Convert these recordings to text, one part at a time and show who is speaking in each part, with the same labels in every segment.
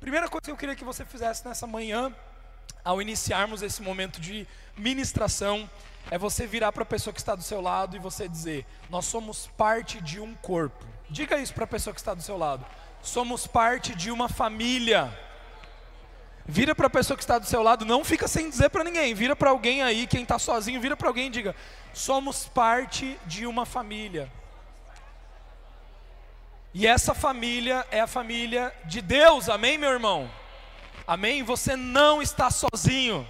Speaker 1: Primeira coisa que eu queria que você fizesse nessa manhã, ao iniciarmos esse momento de ministração, é você virar para a pessoa que está do seu lado e você dizer: Nós somos parte de um corpo. Diga isso para a pessoa que está do seu lado. Somos parte de uma família. Vira para a pessoa que está do seu lado, não fica sem dizer para ninguém. Vira para alguém aí, quem está sozinho, vira para alguém e diga: Somos parte de uma família. E essa família é a família de Deus, amém, meu irmão? Amém? Você não está sozinho,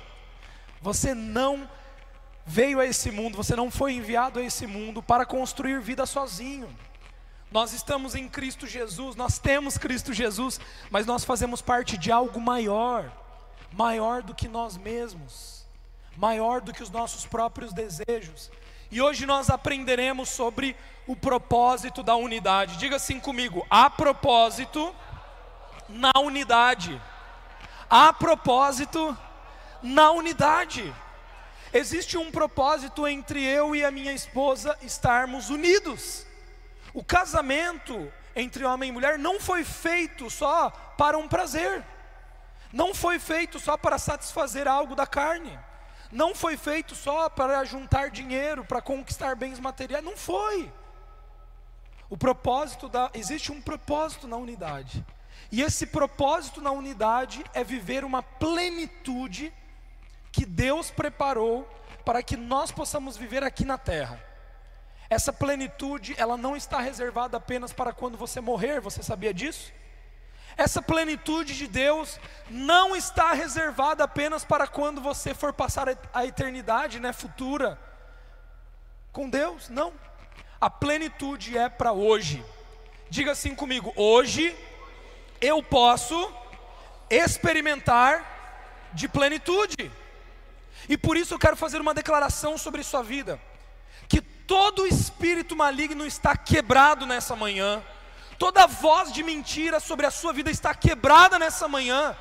Speaker 1: você não veio a esse mundo, você não foi enviado a esse mundo para construir vida sozinho. Nós estamos em Cristo Jesus, nós temos Cristo Jesus, mas nós fazemos parte de algo maior, maior do que nós mesmos, maior do que os nossos próprios desejos. E hoje nós aprenderemos sobre o propósito da unidade. Diga assim comigo: há propósito na unidade. Há propósito na unidade. Existe um propósito entre eu e a minha esposa estarmos unidos. O casamento entre homem e mulher não foi feito só para um prazer, não foi feito só para satisfazer algo da carne, não foi feito só para juntar dinheiro, para conquistar bens materiais, não foi. O propósito da existe um propósito na unidade. E esse propósito na unidade é viver uma plenitude que Deus preparou para que nós possamos viver aqui na terra. Essa plenitude, ela não está reservada apenas para quando você morrer, você sabia disso? Essa plenitude de Deus não está reservada apenas para quando você for passar a eternidade, né, futura com Deus, não. A plenitude é para hoje. Diga assim comigo: hoje eu posso experimentar de plenitude. E por isso eu quero fazer uma declaração sobre sua vida: que todo espírito maligno está quebrado nessa manhã, toda voz de mentira sobre a sua vida está quebrada nessa manhã.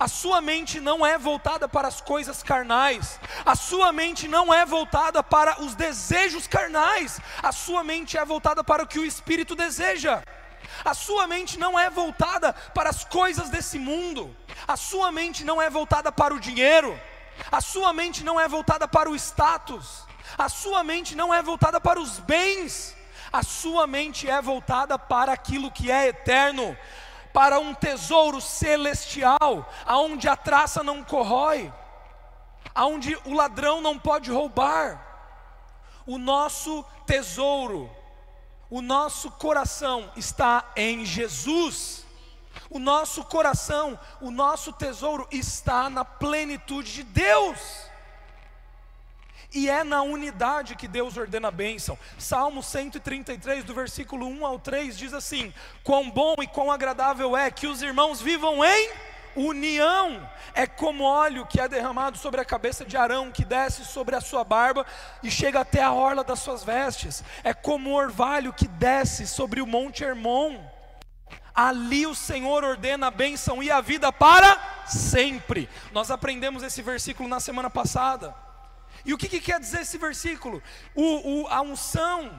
Speaker 1: A sua mente não é voltada para as coisas carnais, a sua mente não é voltada para os desejos carnais, a sua mente é voltada para o que o Espírito deseja. A sua mente não é voltada para as coisas desse mundo, a sua mente não é voltada para o dinheiro, a sua mente não é voltada para o status, a sua mente não é voltada para os bens, a sua mente é voltada para aquilo que é eterno, para um tesouro celestial, aonde a traça não corrói, aonde o ladrão não pode roubar. O nosso tesouro, o nosso coração está em Jesus. O nosso coração, o nosso tesouro está na plenitude de Deus. E é na unidade que Deus ordena a bênção. Salmo 133, do versículo 1 ao 3, diz assim: Quão bom e quão agradável é que os irmãos vivam em união. É como óleo que é derramado sobre a cabeça de Arão, que desce sobre a sua barba e chega até a orla das suas vestes. É como orvalho que desce sobre o monte Hermon. Ali o Senhor ordena a bênção e a vida para sempre. Nós aprendemos esse versículo na semana passada. E o que, que quer dizer esse versículo? O, o, a unção,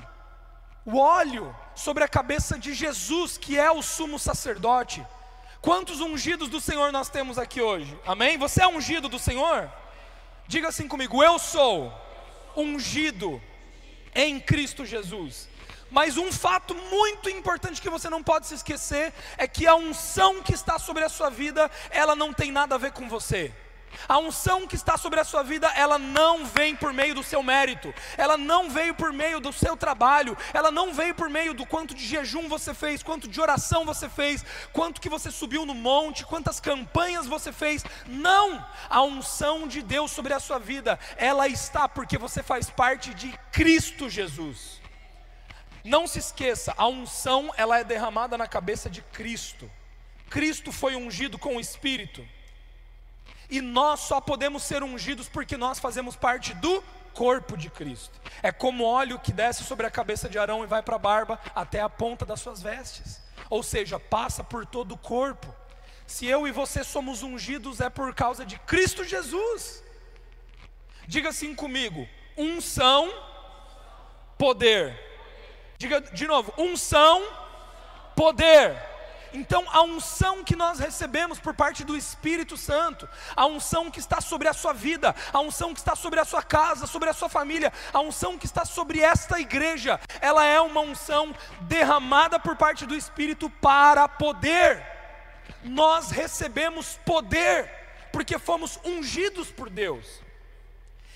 Speaker 1: o óleo sobre a cabeça de Jesus, que é o sumo sacerdote. Quantos ungidos do Senhor nós temos aqui hoje? Amém? Você é ungido do Senhor? Diga assim comigo: Eu sou ungido em Cristo Jesus. Mas um fato muito importante que você não pode se esquecer é que a unção que está sobre a sua vida, ela não tem nada a ver com você. A unção que está sobre a sua vida, ela não vem por meio do seu mérito, ela não veio por meio do seu trabalho, ela não veio por meio do quanto de jejum você fez, quanto de oração você fez, quanto que você subiu no monte, quantas campanhas você fez. Não! A unção de Deus sobre a sua vida, ela está porque você faz parte de Cristo Jesus. Não se esqueça, a unção ela é derramada na cabeça de Cristo. Cristo foi ungido com o Espírito. E nós só podemos ser ungidos porque nós fazemos parte do corpo de Cristo. É como óleo que desce sobre a cabeça de Arão e vai para a barba até a ponta das suas vestes. Ou seja, passa por todo o corpo. Se eu e você somos ungidos é por causa de Cristo Jesus. Diga assim comigo: unção, poder. Diga de novo: unção, poder. Então, a unção que nós recebemos por parte do Espírito Santo, a unção que está sobre a sua vida, a unção que está sobre a sua casa, sobre a sua família, a unção que está sobre esta igreja, ela é uma unção derramada por parte do Espírito para poder. Nós recebemos poder, porque fomos ungidos por Deus.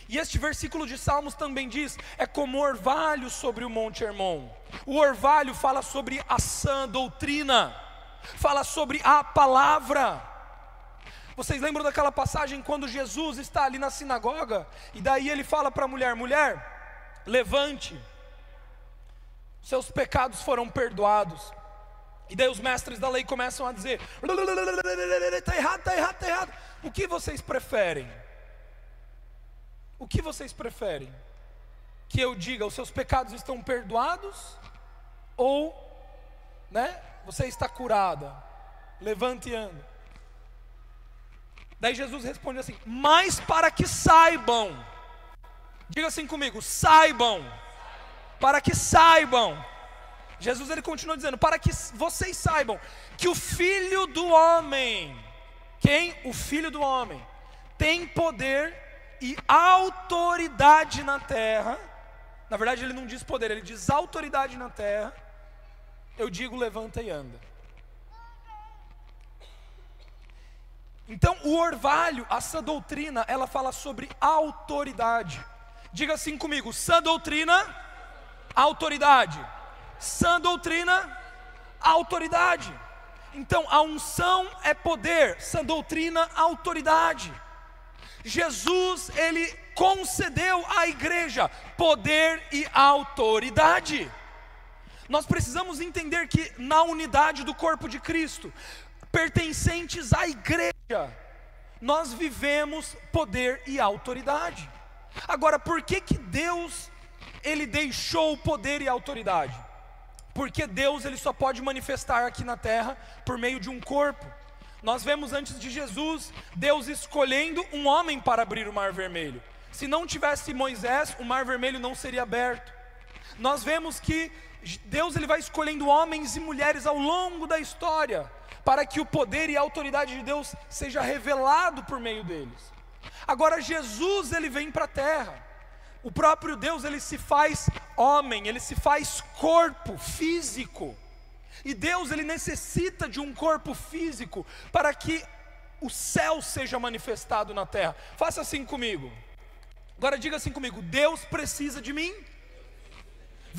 Speaker 1: E este versículo de Salmos também diz: é como orvalho sobre o Monte Hermon. O orvalho fala sobre a sã doutrina, fala sobre a palavra. Vocês lembram daquela passagem quando Jesus está ali na sinagoga e daí ele fala para a mulher: mulher, levante, seus pecados foram perdoados. E daí os mestres da lei começam a dizer: está errado, está errado, está errado. O que vocês preferem? O que vocês preferem? Que eu diga, os seus pecados estão perdoados? Ou, né, você está curada? Levante e anda. Daí Jesus responde assim: Mas para que saibam, diga assim comigo, saibam, para que saibam. Jesus ele continua dizendo: Para que vocês saibam que o Filho do Homem, quem? O Filho do Homem, tem poder e autoridade na terra. Na verdade, ele não diz poder, ele diz autoridade na terra. Eu digo levanta e anda. Então, o orvalho, a sã doutrina, ela fala sobre autoridade. Diga assim comigo: sã doutrina, autoridade. Sã doutrina, autoridade. Então, a unção é poder, sã doutrina, autoridade. Jesus, ele concedeu à igreja poder e autoridade. Nós precisamos entender que na unidade do corpo de Cristo, pertencentes à igreja, nós vivemos poder e autoridade. Agora, por que que Deus ele deixou o poder e a autoridade? Porque Deus ele só pode manifestar aqui na terra por meio de um corpo. Nós vemos antes de Jesus Deus escolhendo um homem para abrir o mar vermelho. Se não tivesse Moisés, o mar vermelho não seria aberto. Nós vemos que Deus ele vai escolhendo homens e mulheres ao longo da história para que o poder e a autoridade de Deus seja revelado por meio deles. Agora Jesus ele vem para a terra. O próprio Deus ele se faz homem, ele se faz corpo físico. E Deus ele necessita de um corpo físico para que o céu seja manifestado na terra. Faça assim comigo. Agora diga assim comigo: Deus precisa de mim.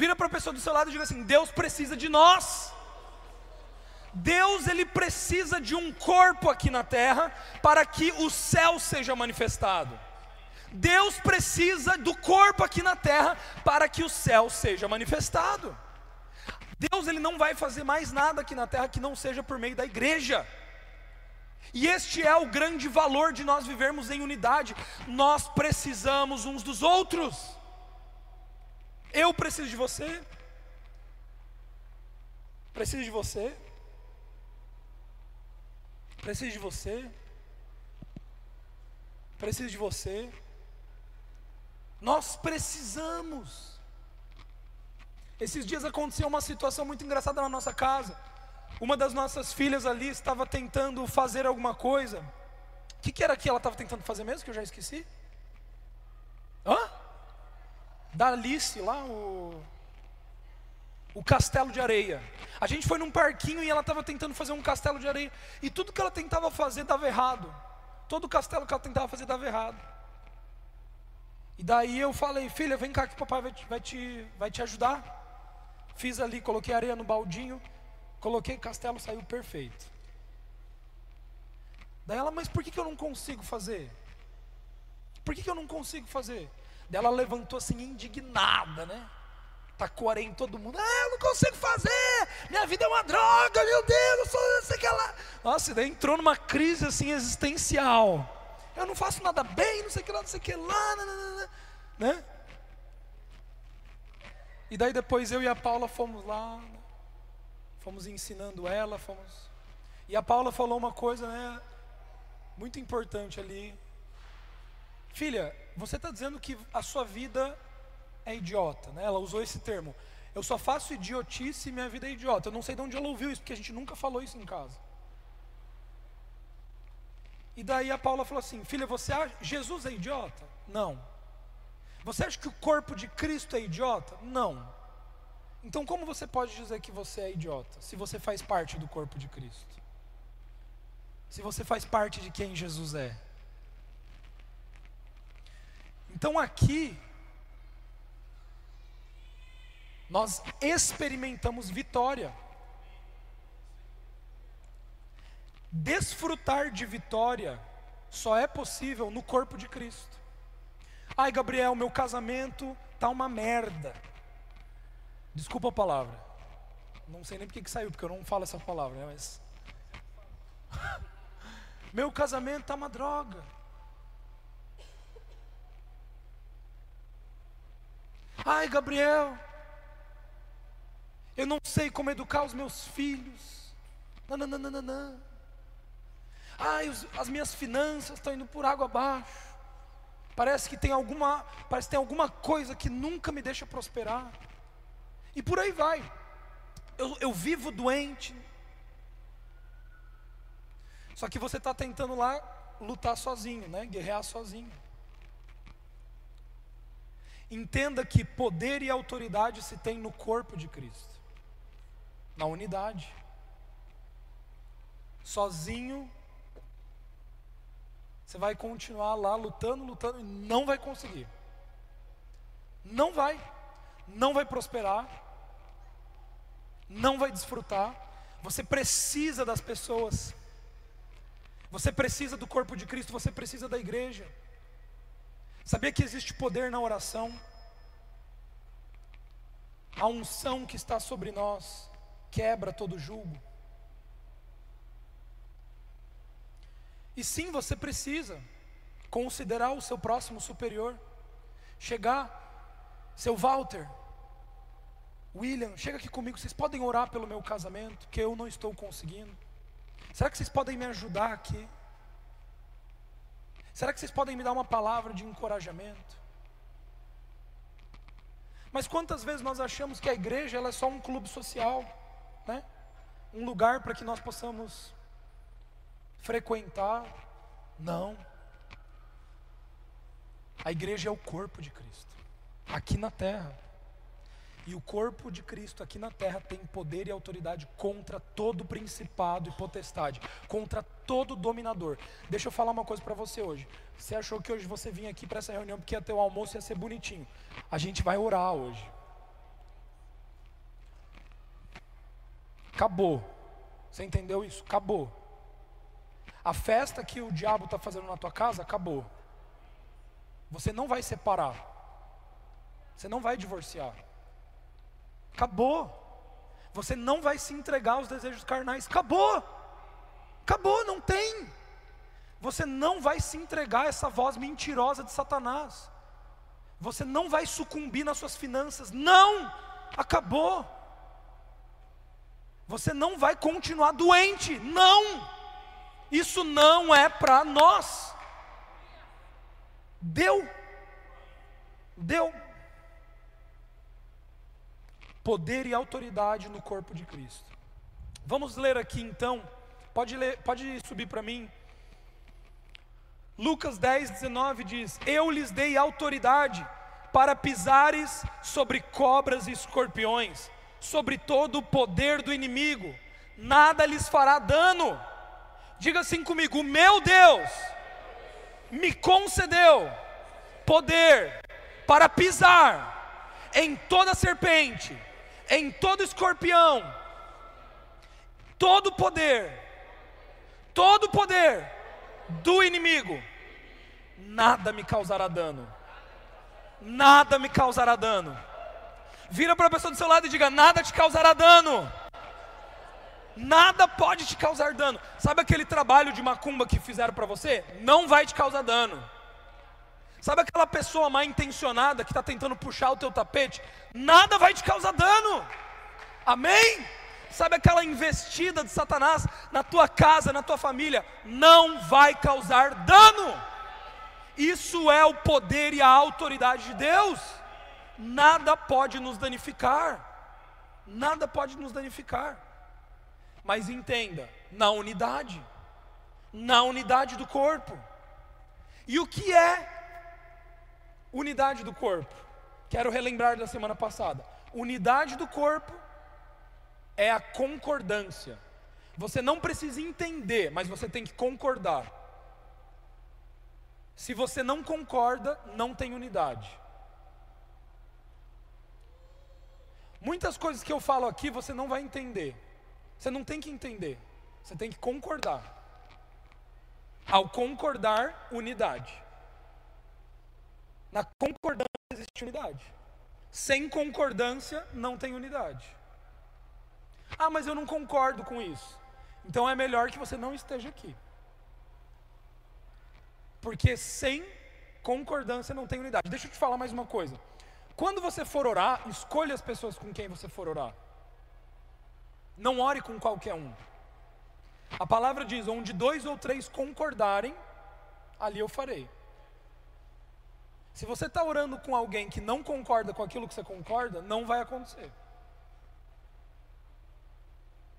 Speaker 1: Vira para a pessoa do seu lado e diga assim: Deus precisa de nós. Deus ele precisa de um corpo aqui na terra para que o céu seja manifestado. Deus precisa do corpo aqui na terra para que o céu seja manifestado. Deus ele não vai fazer mais nada aqui na terra que não seja por meio da igreja. E este é o grande valor de nós vivermos em unidade. Nós precisamos uns dos outros. Eu preciso de você. Preciso de você. Preciso de você. Preciso de você. Nós precisamos. Esses dias aconteceu uma situação muito engraçada na nossa casa. Uma das nossas filhas ali estava tentando fazer alguma coisa. O que, que era que ela estava tentando fazer mesmo? Que eu já esqueci. Hã? Da Alice lá, o, o castelo de areia. A gente foi num parquinho e ela estava tentando fazer um castelo de areia. E tudo que ela tentava fazer dava errado. Todo castelo que ela tentava fazer dava errado. E daí eu falei, filha, vem cá que papai vai te, vai te, vai te ajudar. Fiz ali, coloquei areia no baldinho, coloquei castelo, saiu perfeito. Daí ela, mas por que, que eu não consigo fazer? Por que, que eu não consigo fazer? Daí ela levantou assim, indignada, né? Tacou areia em todo mundo. Ah, eu não consigo fazer! Minha vida é uma droga, meu Deus, eu sou sei que lá. Nossa, daí entrou numa crise assim existencial. Eu não faço nada bem, não sei que lá, não sei que lá, né? E daí depois eu e a Paula fomos lá, fomos ensinando ela, fomos. E a Paula falou uma coisa, né, muito importante ali. Filha, você está dizendo que a sua vida é idiota, né? Ela usou esse termo. Eu só faço idiotice e minha vida é idiota. Eu não sei de onde ela ouviu isso, porque a gente nunca falou isso em casa. E daí a Paula falou assim: Filha, você acha Jesus é idiota? Não. Você acha que o corpo de Cristo é idiota? Não. Então, como você pode dizer que você é idiota se você faz parte do corpo de Cristo? Se você faz parte de quem Jesus é? Então, aqui, nós experimentamos vitória. Desfrutar de vitória só é possível no corpo de Cristo. Ai, Gabriel, meu casamento tá uma merda. Desculpa a palavra. Não sei nem porque que saiu, porque eu não falo essa palavra, né? Mas. meu casamento tá uma droga. Ai, Gabriel, eu não sei como educar os meus filhos. Nananana. Ai, os, as minhas finanças estão indo por água abaixo. Parece que tem alguma, parece que tem alguma coisa que nunca me deixa prosperar. E por aí vai. Eu, eu vivo doente. Só que você está tentando lá lutar sozinho, né? Guerrear sozinho. Entenda que poder e autoridade se tem no corpo de Cristo, na unidade. Sozinho você vai continuar lá lutando, lutando e não vai conseguir. Não vai. Não vai prosperar. Não vai desfrutar. Você precisa das pessoas. Você precisa do corpo de Cristo, você precisa da igreja. Sabia que existe poder na oração? A unção que está sobre nós quebra todo julgo. E sim, você precisa considerar o seu próximo superior. Chegar, seu Walter, William, chega aqui comigo, vocês podem orar pelo meu casamento, que eu não estou conseguindo. Será que vocês podem me ajudar aqui? Será que vocês podem me dar uma palavra de encorajamento? Mas quantas vezes nós achamos que a igreja é só um clube social, né? Um lugar para que nós possamos frequentar. Não. A igreja é o corpo de Cristo, aqui na terra. E o corpo de Cristo aqui na terra tem poder e autoridade contra todo principado e potestade, contra todo dominador. Deixa eu falar uma coisa para você hoje. Você achou que hoje você vinha aqui para essa reunião porque ia ter o almoço e ia ser bonitinho. A gente vai orar hoje. Acabou. Você entendeu isso? Acabou. A festa que o diabo está fazendo na tua casa acabou. Você não vai separar. Você não vai divorciar. Acabou. Você não vai se entregar aos desejos carnais. Acabou. Acabou, não tem. Você não vai se entregar a essa voz mentirosa de Satanás. Você não vai sucumbir nas suas finanças. Não! Acabou. Você não vai continuar doente. Não! Isso não é para nós. Deu. Deu. Poder e autoridade no corpo de Cristo. Vamos ler aqui então. Pode, ler, pode subir para mim. Lucas 10, 19 diz: Eu lhes dei autoridade para pisares sobre cobras e escorpiões, sobre todo o poder do inimigo, nada lhes fará dano Diga assim comigo: meu Deus me concedeu poder para pisar em toda serpente, em todo escorpião, todo poder, todo poder do inimigo, nada me causará dano. Nada me causará dano. Vira para a pessoa do seu lado e diga: nada te causará dano nada pode te causar dano. Sabe aquele trabalho de macumba que fizeram para você? Não vai te causar dano. Sabe aquela pessoa mal intencionada que está tentando puxar o teu tapete? Nada vai te causar dano. Amém? Sabe aquela investida de Satanás na tua casa, na tua família? Não vai causar dano. Isso é o poder e a autoridade de Deus. Nada pode nos danificar. nada pode nos danificar. Mas entenda, na unidade, na unidade do corpo. E o que é unidade do corpo? Quero relembrar da semana passada. Unidade do corpo é a concordância. Você não precisa entender, mas você tem que concordar. Se você não concorda, não tem unidade. Muitas coisas que eu falo aqui você não vai entender. Você não tem que entender. Você tem que concordar. Ao concordar, unidade. Na concordância existe unidade. Sem concordância, não tem unidade. Ah, mas eu não concordo com isso. Então é melhor que você não esteja aqui. Porque sem concordância não tem unidade. Deixa eu te falar mais uma coisa. Quando você for orar, escolha as pessoas com quem você for orar. Não ore com qualquer um. A palavra diz: onde dois ou três concordarem, ali eu farei. Se você está orando com alguém que não concorda com aquilo que você concorda, não vai acontecer.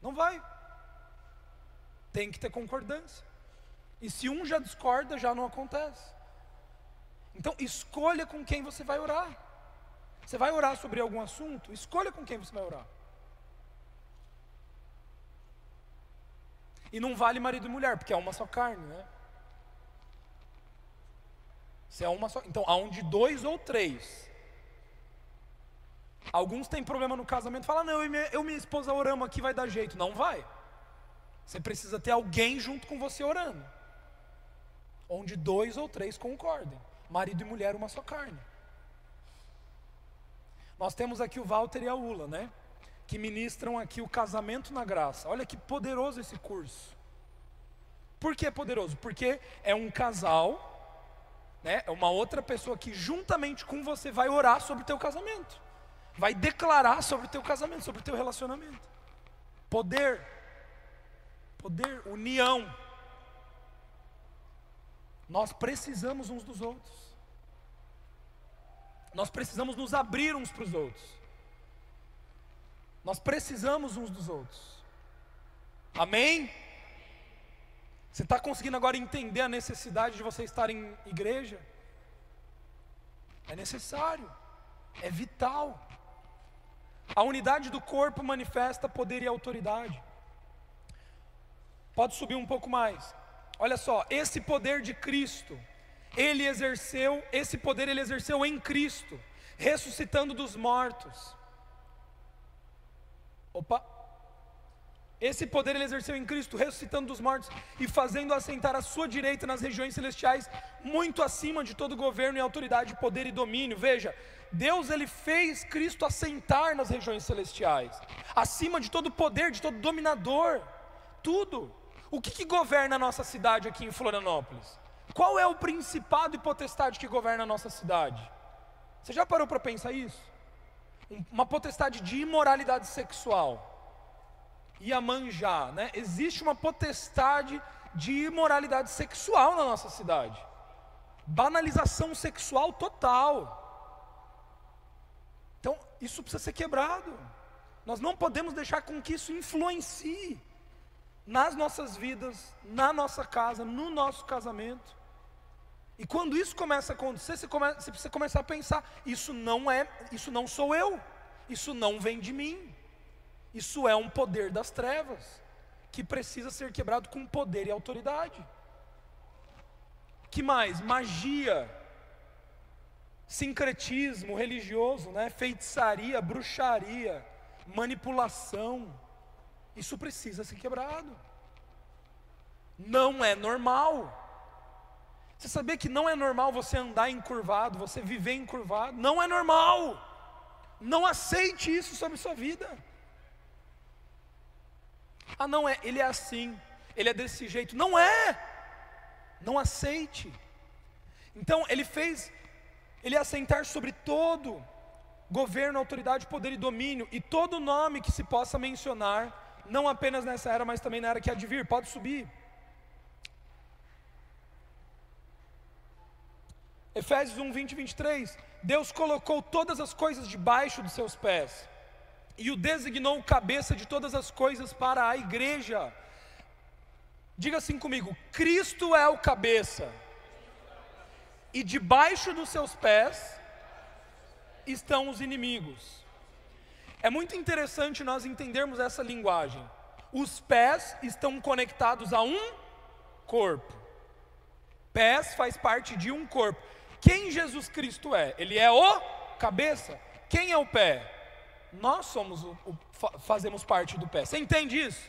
Speaker 1: Não vai. Tem que ter concordância. E se um já discorda, já não acontece. Então, escolha com quem você vai orar. Você vai orar sobre algum assunto? Escolha com quem você vai orar. E não vale marido e mulher, porque é uma só carne, né? Se é uma só, então, aonde dois ou três. Alguns têm problema no casamento, falam: "Não, eu e minha, eu minha esposa oramos aqui, vai dar jeito". Não vai. Você precisa ter alguém junto com você orando. Onde dois ou três concordem. Marido e mulher, uma só carne. Nós temos aqui o Walter e a Ula, né? Que ministram aqui o casamento na graça. Olha que poderoso esse curso. Por que é poderoso? Porque é um casal, né? É uma outra pessoa que juntamente com você vai orar sobre o teu casamento. Vai declarar sobre o teu casamento, sobre o teu relacionamento. Poder poder, união. Nós precisamos uns dos outros. Nós precisamos nos abrir uns para os outros. Nós precisamos uns dos outros. Amém? Você está conseguindo agora entender a necessidade de você estar em igreja? É necessário, é vital. A unidade do corpo manifesta poder e autoridade. Pode subir um pouco mais. Olha só, esse poder de Cristo, ele exerceu, esse poder ele exerceu em Cristo, ressuscitando dos mortos. Opa. Esse poder ele exerceu em Cristo, ressuscitando dos mortos e fazendo assentar à sua direita nas regiões celestiais, muito acima de todo governo e autoridade, poder e domínio. Veja, Deus ele fez Cristo assentar nas regiões celestiais, acima de todo poder, de todo dominador, tudo. O que, que governa a nossa cidade aqui em Florianópolis? Qual é o principado e potestade que governa a nossa cidade? Você já parou para pensar isso? Uma potestade de imoralidade sexual. Iamanjá, né? Existe uma potestade de imoralidade sexual na nossa cidade. Banalização sexual total. Então, isso precisa ser quebrado. Nós não podemos deixar com que isso influencie nas nossas vidas, na nossa casa, no nosso casamento. E quando isso começa a acontecer, você, come, você precisa começar a pensar: isso não é, isso não sou eu, isso não vem de mim, isso é um poder das trevas que precisa ser quebrado com poder e autoridade. Que mais? Magia, sincretismo religioso, né? feitiçaria, bruxaria, manipulação isso precisa ser quebrado. Não é normal. Você sabia que não é normal você andar encurvado, você viver encurvado? Não é normal. Não aceite isso sobre sua vida. Ah, não é, ele é assim, ele é desse jeito. Não é. Não aceite. Então, ele fez ele assentar sobre todo governo, autoridade, poder e domínio, e todo nome que se possa mencionar não apenas nessa era, mas também na era que há de vir. Pode subir. Efésios 1, 20 e 23. Deus colocou todas as coisas debaixo dos seus pés. E o designou cabeça de todas as coisas para a igreja. Diga assim comigo: Cristo é o cabeça, e debaixo dos seus pés estão os inimigos. É muito interessante nós entendermos essa linguagem. Os pés estão conectados a um corpo. Pés faz parte de um corpo. Quem Jesus Cristo é? Ele é o cabeça. Quem é o pé? Nós somos o, o fazemos parte do pé. Você entende isso?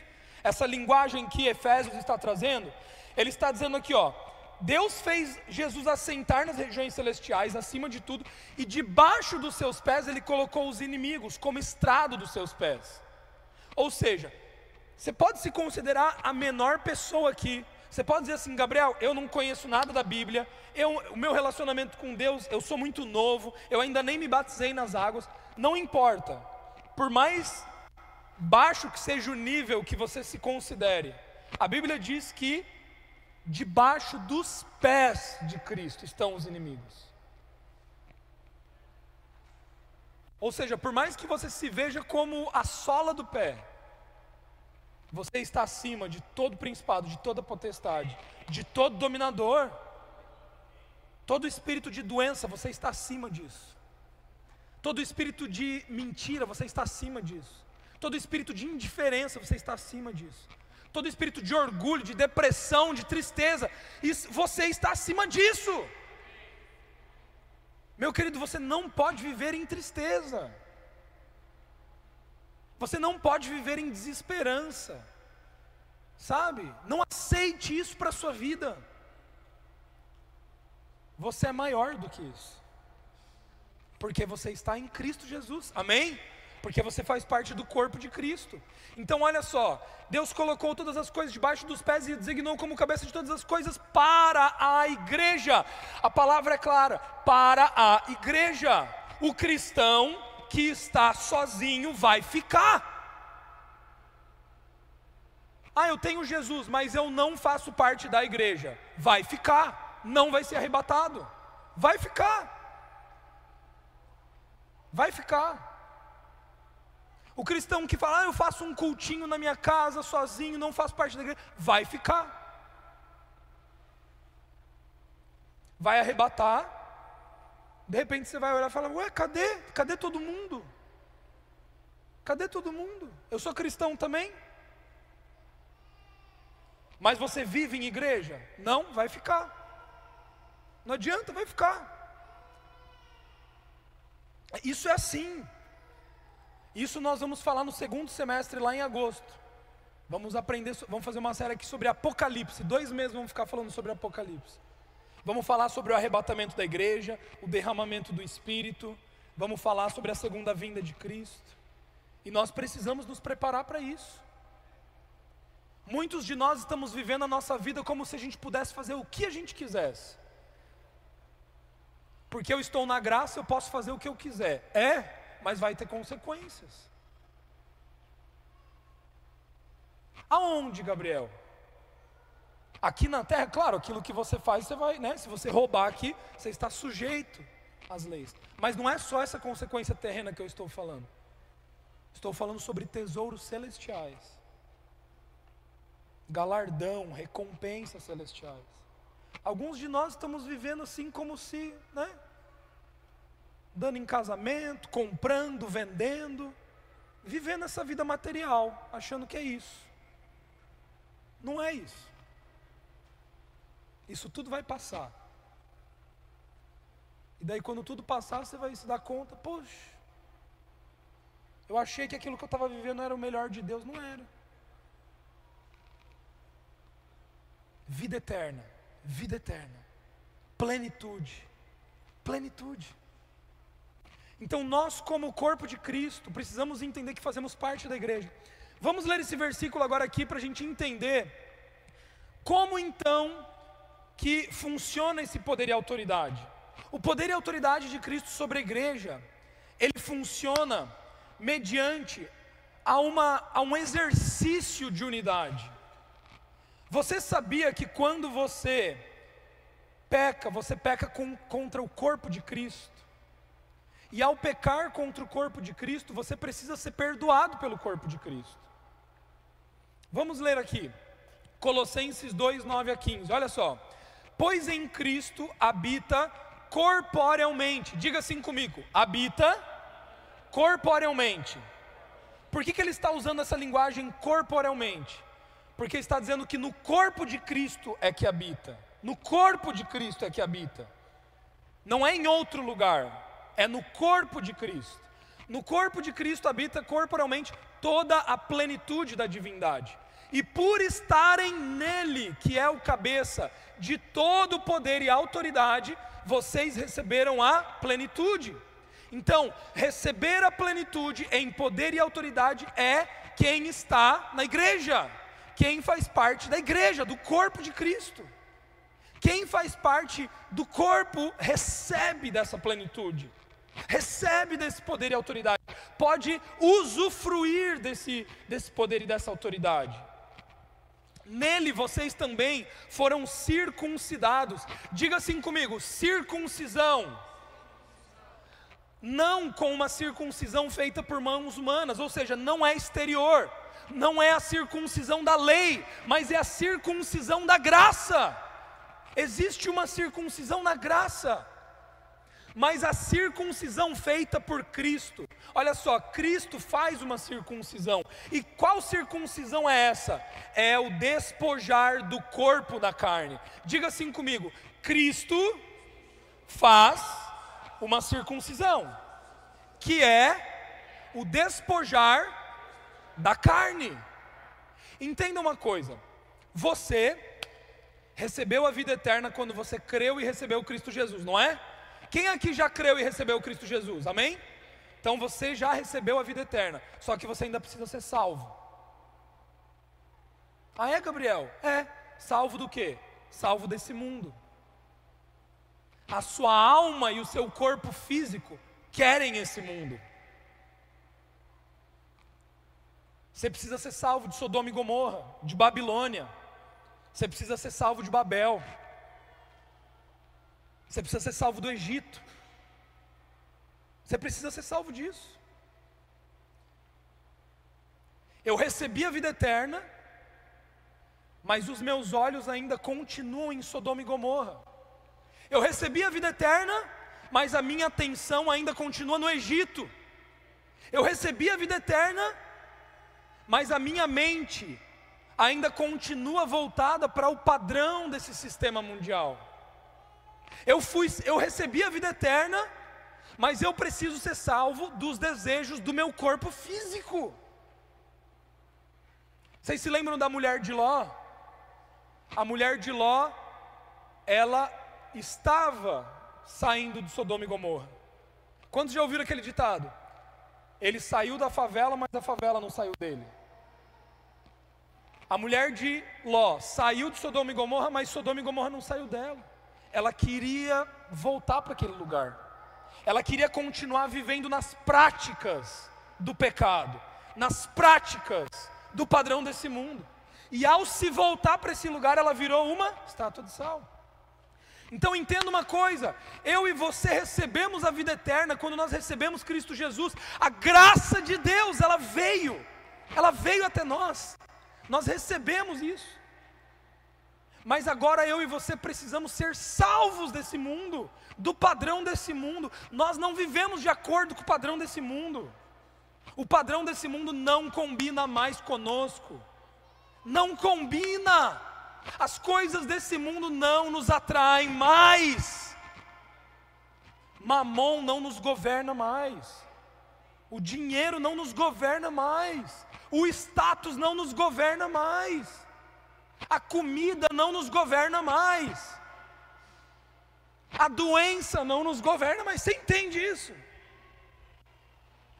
Speaker 1: Essa linguagem que Efésios está trazendo, ele está dizendo aqui, ó, Deus fez Jesus assentar nas regiões celestiais, acima de tudo, e debaixo dos seus pés ele colocou os inimigos como estrado dos seus pés. Ou seja, você pode se considerar a menor pessoa aqui. Você pode dizer assim, Gabriel, eu não conheço nada da Bíblia, eu, o meu relacionamento com Deus, eu sou muito novo, eu ainda nem me batizei nas águas. Não importa, por mais baixo que seja o nível que você se considere, a Bíblia diz que debaixo dos pés de Cristo estão os inimigos. Ou seja, por mais que você se veja como a sola do pé, você está acima de todo principado, de toda potestade, de todo dominador, todo espírito de doença, você está acima disso. Todo espírito de mentira, você está acima disso. Todo espírito de indiferença, você está acima disso todo espírito de orgulho, de depressão, de tristeza, você está acima disso. Meu querido, você não pode viver em tristeza. Você não pode viver em desesperança. Sabe? Não aceite isso para a sua vida. Você é maior do que isso. Porque você está em Cristo Jesus. Amém? porque você faz parte do corpo de Cristo. Então, olha só, Deus colocou todas as coisas debaixo dos pés e designou como cabeça de todas as coisas para a igreja. A palavra é clara: para a igreja. O cristão que está sozinho vai ficar. Ah, eu tenho Jesus, mas eu não faço parte da igreja. Vai ficar, não vai ser arrebatado. Vai ficar. Vai ficar. O cristão que fala, ah, eu faço um cultinho na minha casa sozinho, não faço parte da igreja, vai ficar. Vai arrebatar. De repente você vai olhar e falar, ué, cadê? Cadê todo mundo? Cadê todo mundo? Eu sou cristão também. Mas você vive em igreja? Não, vai ficar. Não adianta, vai ficar. Isso é assim. Isso nós vamos falar no segundo semestre lá em agosto. Vamos aprender, vamos fazer uma série aqui sobre Apocalipse. Dois meses vamos ficar falando sobre Apocalipse. Vamos falar sobre o arrebatamento da igreja, o derramamento do Espírito. Vamos falar sobre a segunda vinda de Cristo. E nós precisamos nos preparar para isso. Muitos de nós estamos vivendo a nossa vida como se a gente pudesse fazer o que a gente quisesse. Porque eu estou na graça, eu posso fazer o que eu quiser. É, mas vai ter consequências. Aonde, Gabriel? Aqui na terra, claro, aquilo que você faz, você vai, né? Se você roubar aqui, você está sujeito às leis. Mas não é só essa consequência terrena que eu estou falando. Estou falando sobre tesouros celestiais. Galardão, recompensas celestiais. Alguns de nós estamos vivendo assim como se, né? dando em casamento, comprando, vendendo, vivendo essa vida material, achando que é isso. Não é isso. Isso tudo vai passar. E daí, quando tudo passar, você vai se dar conta: poxa, eu achei que aquilo que eu estava vivendo era o melhor de Deus. Não era. Vida eterna, vida eterna, plenitude, plenitude. Então, nós, como corpo de Cristo, precisamos entender que fazemos parte da igreja. Vamos ler esse versículo agora aqui para a gente entender como então que funciona esse poder e autoridade. O poder e autoridade de Cristo sobre a igreja, ele funciona mediante a, uma, a um exercício de unidade. Você sabia que quando você peca, você peca com, contra o corpo de Cristo? E ao pecar contra o corpo de Cristo, você precisa ser perdoado pelo corpo de Cristo. Vamos ler aqui, Colossenses 2, 9 a 15, olha só. Pois em Cristo habita corporealmente, diga assim comigo: habita corporealmente. Por que, que ele está usando essa linguagem corporealmente? Porque está dizendo que no corpo de Cristo é que habita, no corpo de Cristo é que habita, não é em outro lugar é no corpo de Cristo. No corpo de Cristo habita corporalmente toda a plenitude da divindade. E por estarem nele, que é o cabeça de todo o poder e autoridade, vocês receberam a plenitude. Então, receber a plenitude em poder e autoridade é quem está na igreja, quem faz parte da igreja, do corpo de Cristo. Quem faz parte do corpo recebe dessa plenitude recebe desse poder e autoridade, pode usufruir desse, desse poder e dessa autoridade. Nele vocês também foram circuncidados. Diga assim comigo: circuncisão. Não com uma circuncisão feita por mãos humanas, ou seja, não é exterior, não é a circuncisão da lei, mas é a circuncisão da graça. Existe uma circuncisão na graça mas a circuncisão feita por Cristo. Olha só, Cristo faz uma circuncisão. E qual circuncisão é essa? É o despojar do corpo da carne. Diga assim comigo: Cristo faz uma circuncisão, que é o despojar da carne. Entenda uma coisa: você recebeu a vida eterna quando você creu e recebeu Cristo Jesus, não é? Quem aqui já creu e recebeu Cristo Jesus? Amém? Então você já recebeu a vida eterna, só que você ainda precisa ser salvo. Ah, é, Gabriel? É. Salvo do quê? Salvo desse mundo. A sua alma e o seu corpo físico querem esse mundo. Você precisa ser salvo de Sodoma e Gomorra, de Babilônia. Você precisa ser salvo de Babel. Você precisa ser salvo do Egito. Você precisa ser salvo disso. Eu recebi a vida eterna, mas os meus olhos ainda continuam em Sodoma e Gomorra. Eu recebi a vida eterna, mas a minha atenção ainda continua no Egito. Eu recebi a vida eterna, mas a minha mente ainda continua voltada para o padrão desse sistema mundial. Eu fui, eu recebi a vida eterna, mas eu preciso ser salvo dos desejos do meu corpo físico. Vocês se lembram da mulher de Ló? A mulher de Ló, ela estava saindo de Sodoma e Gomorra. Quantos já ouviram aquele ditado? Ele saiu da favela, mas a favela não saiu dele. A mulher de Ló saiu de Sodoma e Gomorra, mas Sodoma e Gomorra não saiu dela ela queria voltar para aquele lugar. Ela queria continuar vivendo nas práticas do pecado, nas práticas do padrão desse mundo. E ao se voltar para esse lugar, ela virou uma estátua de sal. Então entenda uma coisa: eu e você recebemos a vida eterna quando nós recebemos Cristo Jesus. A graça de Deus, ela veio, ela veio até nós. Nós recebemos isso. Mas agora eu e você precisamos ser salvos desse mundo, do padrão desse mundo. Nós não vivemos de acordo com o padrão desse mundo. O padrão desse mundo não combina mais conosco. Não combina. As coisas desse mundo não nos atraem mais. Mamon não nos governa mais. O dinheiro não nos governa mais. O status não nos governa mais a comida não nos governa mais, a doença não nos governa mais. Você entende isso?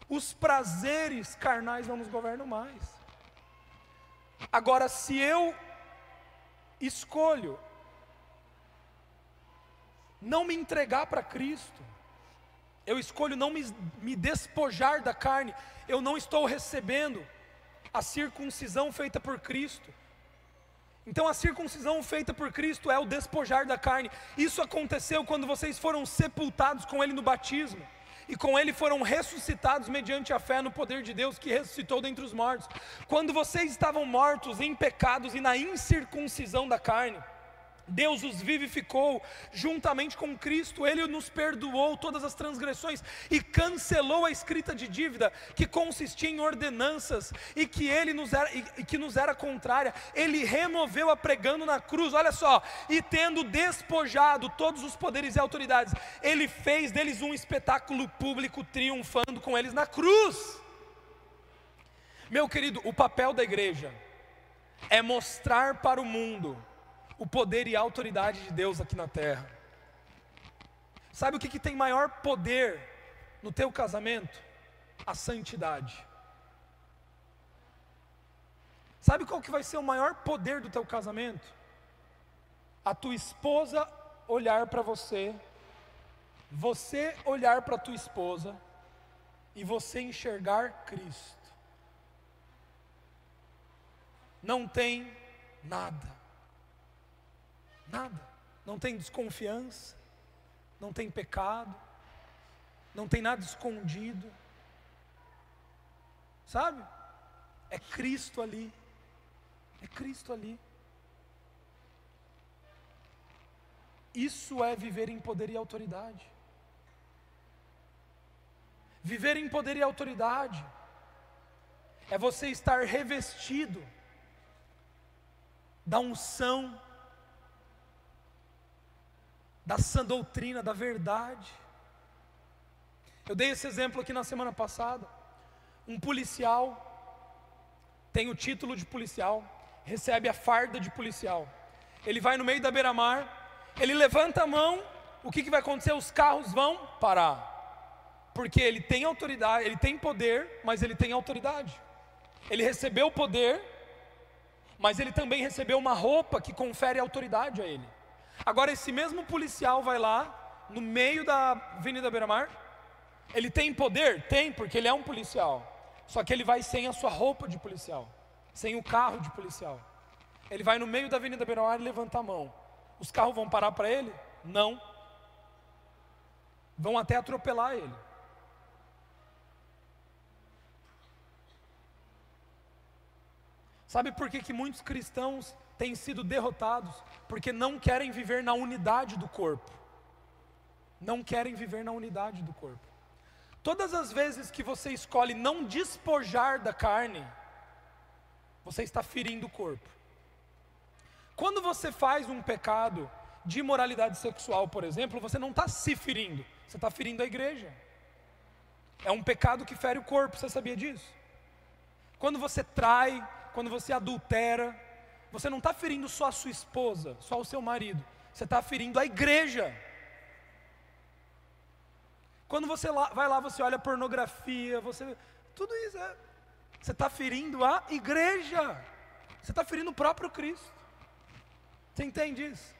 Speaker 1: Os prazeres carnais não nos governam mais. Agora, se eu escolho não me entregar para Cristo, eu escolho não me, me despojar da carne, eu não estou recebendo a circuncisão feita por Cristo, então a circuncisão feita por Cristo é o despojar da carne. Isso aconteceu quando vocês foram sepultados com Ele no batismo. e com ele foram ressuscitados mediante a fé no poder de Deus que ressuscitou dentre os mortos. Quando vocês estavam mortos em pecados e na incircuncisão da carne, Deus os vivificou juntamente com Cristo, Ele nos perdoou todas as transgressões e cancelou a escrita de dívida que consistia em ordenanças e que Ele nos era, e que nos era contrária. Ele removeu a pregando na cruz, olha só, e tendo despojado todos os poderes e autoridades, Ele fez deles um espetáculo público, triunfando com eles na cruz. Meu querido, o papel da igreja é mostrar para o mundo o poder e a autoridade de Deus aqui na terra. Sabe o que, que tem maior poder no teu casamento? A santidade. Sabe qual que vai ser o maior poder do teu casamento? A tua esposa olhar para você, você olhar para a tua esposa e você enxergar Cristo. Não tem nada Nada. Não tem desconfiança, não tem pecado, não tem nada escondido. Sabe? É Cristo ali. É Cristo ali. Isso é viver em poder e autoridade. Viver em poder e autoridade é você estar revestido da unção da sã doutrina, da verdade. Eu dei esse exemplo aqui na semana passada. Um policial tem o título de policial, recebe a farda de policial. Ele vai no meio da beira-mar, ele levanta a mão, o que, que vai acontecer? Os carros vão parar. Porque ele tem autoridade, ele tem poder, mas ele tem autoridade. Ele recebeu poder, mas ele também recebeu uma roupa que confere autoridade a ele. Agora, esse mesmo policial vai lá, no meio da Avenida Beira Mar, ele tem poder? Tem, porque ele é um policial. Só que ele vai sem a sua roupa de policial, sem o carro de policial. Ele vai no meio da Avenida Beira Mar e levanta a mão. Os carros vão parar para ele? Não. Vão até atropelar ele. Sabe por que, que muitos cristãos têm sido derrotados porque não querem viver na unidade do corpo. Não querem viver na unidade do corpo. Todas as vezes que você escolhe não despojar da carne, você está ferindo o corpo. Quando você faz um pecado de imoralidade sexual, por exemplo, você não está se ferindo, você está ferindo a igreja. É um pecado que fere o corpo, você sabia disso? Quando você trai, quando você adultera, você não está ferindo só a sua esposa, só o seu marido, você está ferindo a igreja. Quando você lá, vai lá, você olha pornografia, você. Tudo isso é. Você está ferindo a igreja. Você está ferindo o próprio Cristo. Você entende isso?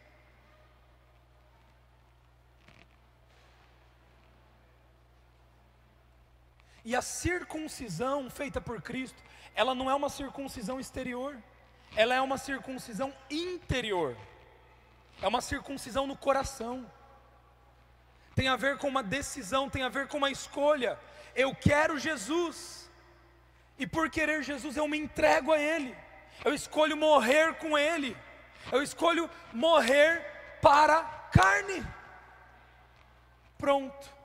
Speaker 1: E a circuncisão feita por Cristo, ela não é uma circuncisão exterior ela é uma circuncisão interior, é uma circuncisão no coração, tem a ver com uma decisão, tem a ver com uma escolha. Eu quero Jesus, e por querer Jesus eu me entrego a Ele, eu escolho morrer com Ele, eu escolho morrer para a carne. Pronto.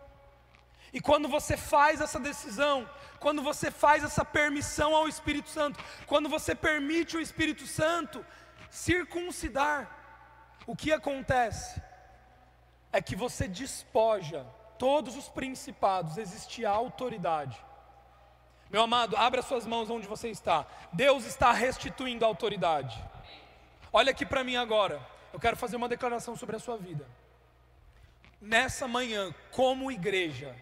Speaker 1: E quando você faz essa decisão, quando você faz essa permissão ao Espírito Santo, quando você permite o Espírito Santo circuncidar, o que acontece? É que você despoja todos os principados, existe autoridade. Meu amado, abra suas mãos onde você está. Deus está restituindo a autoridade. Olha aqui para mim agora. Eu quero fazer uma declaração sobre a sua vida. Nessa manhã, como igreja,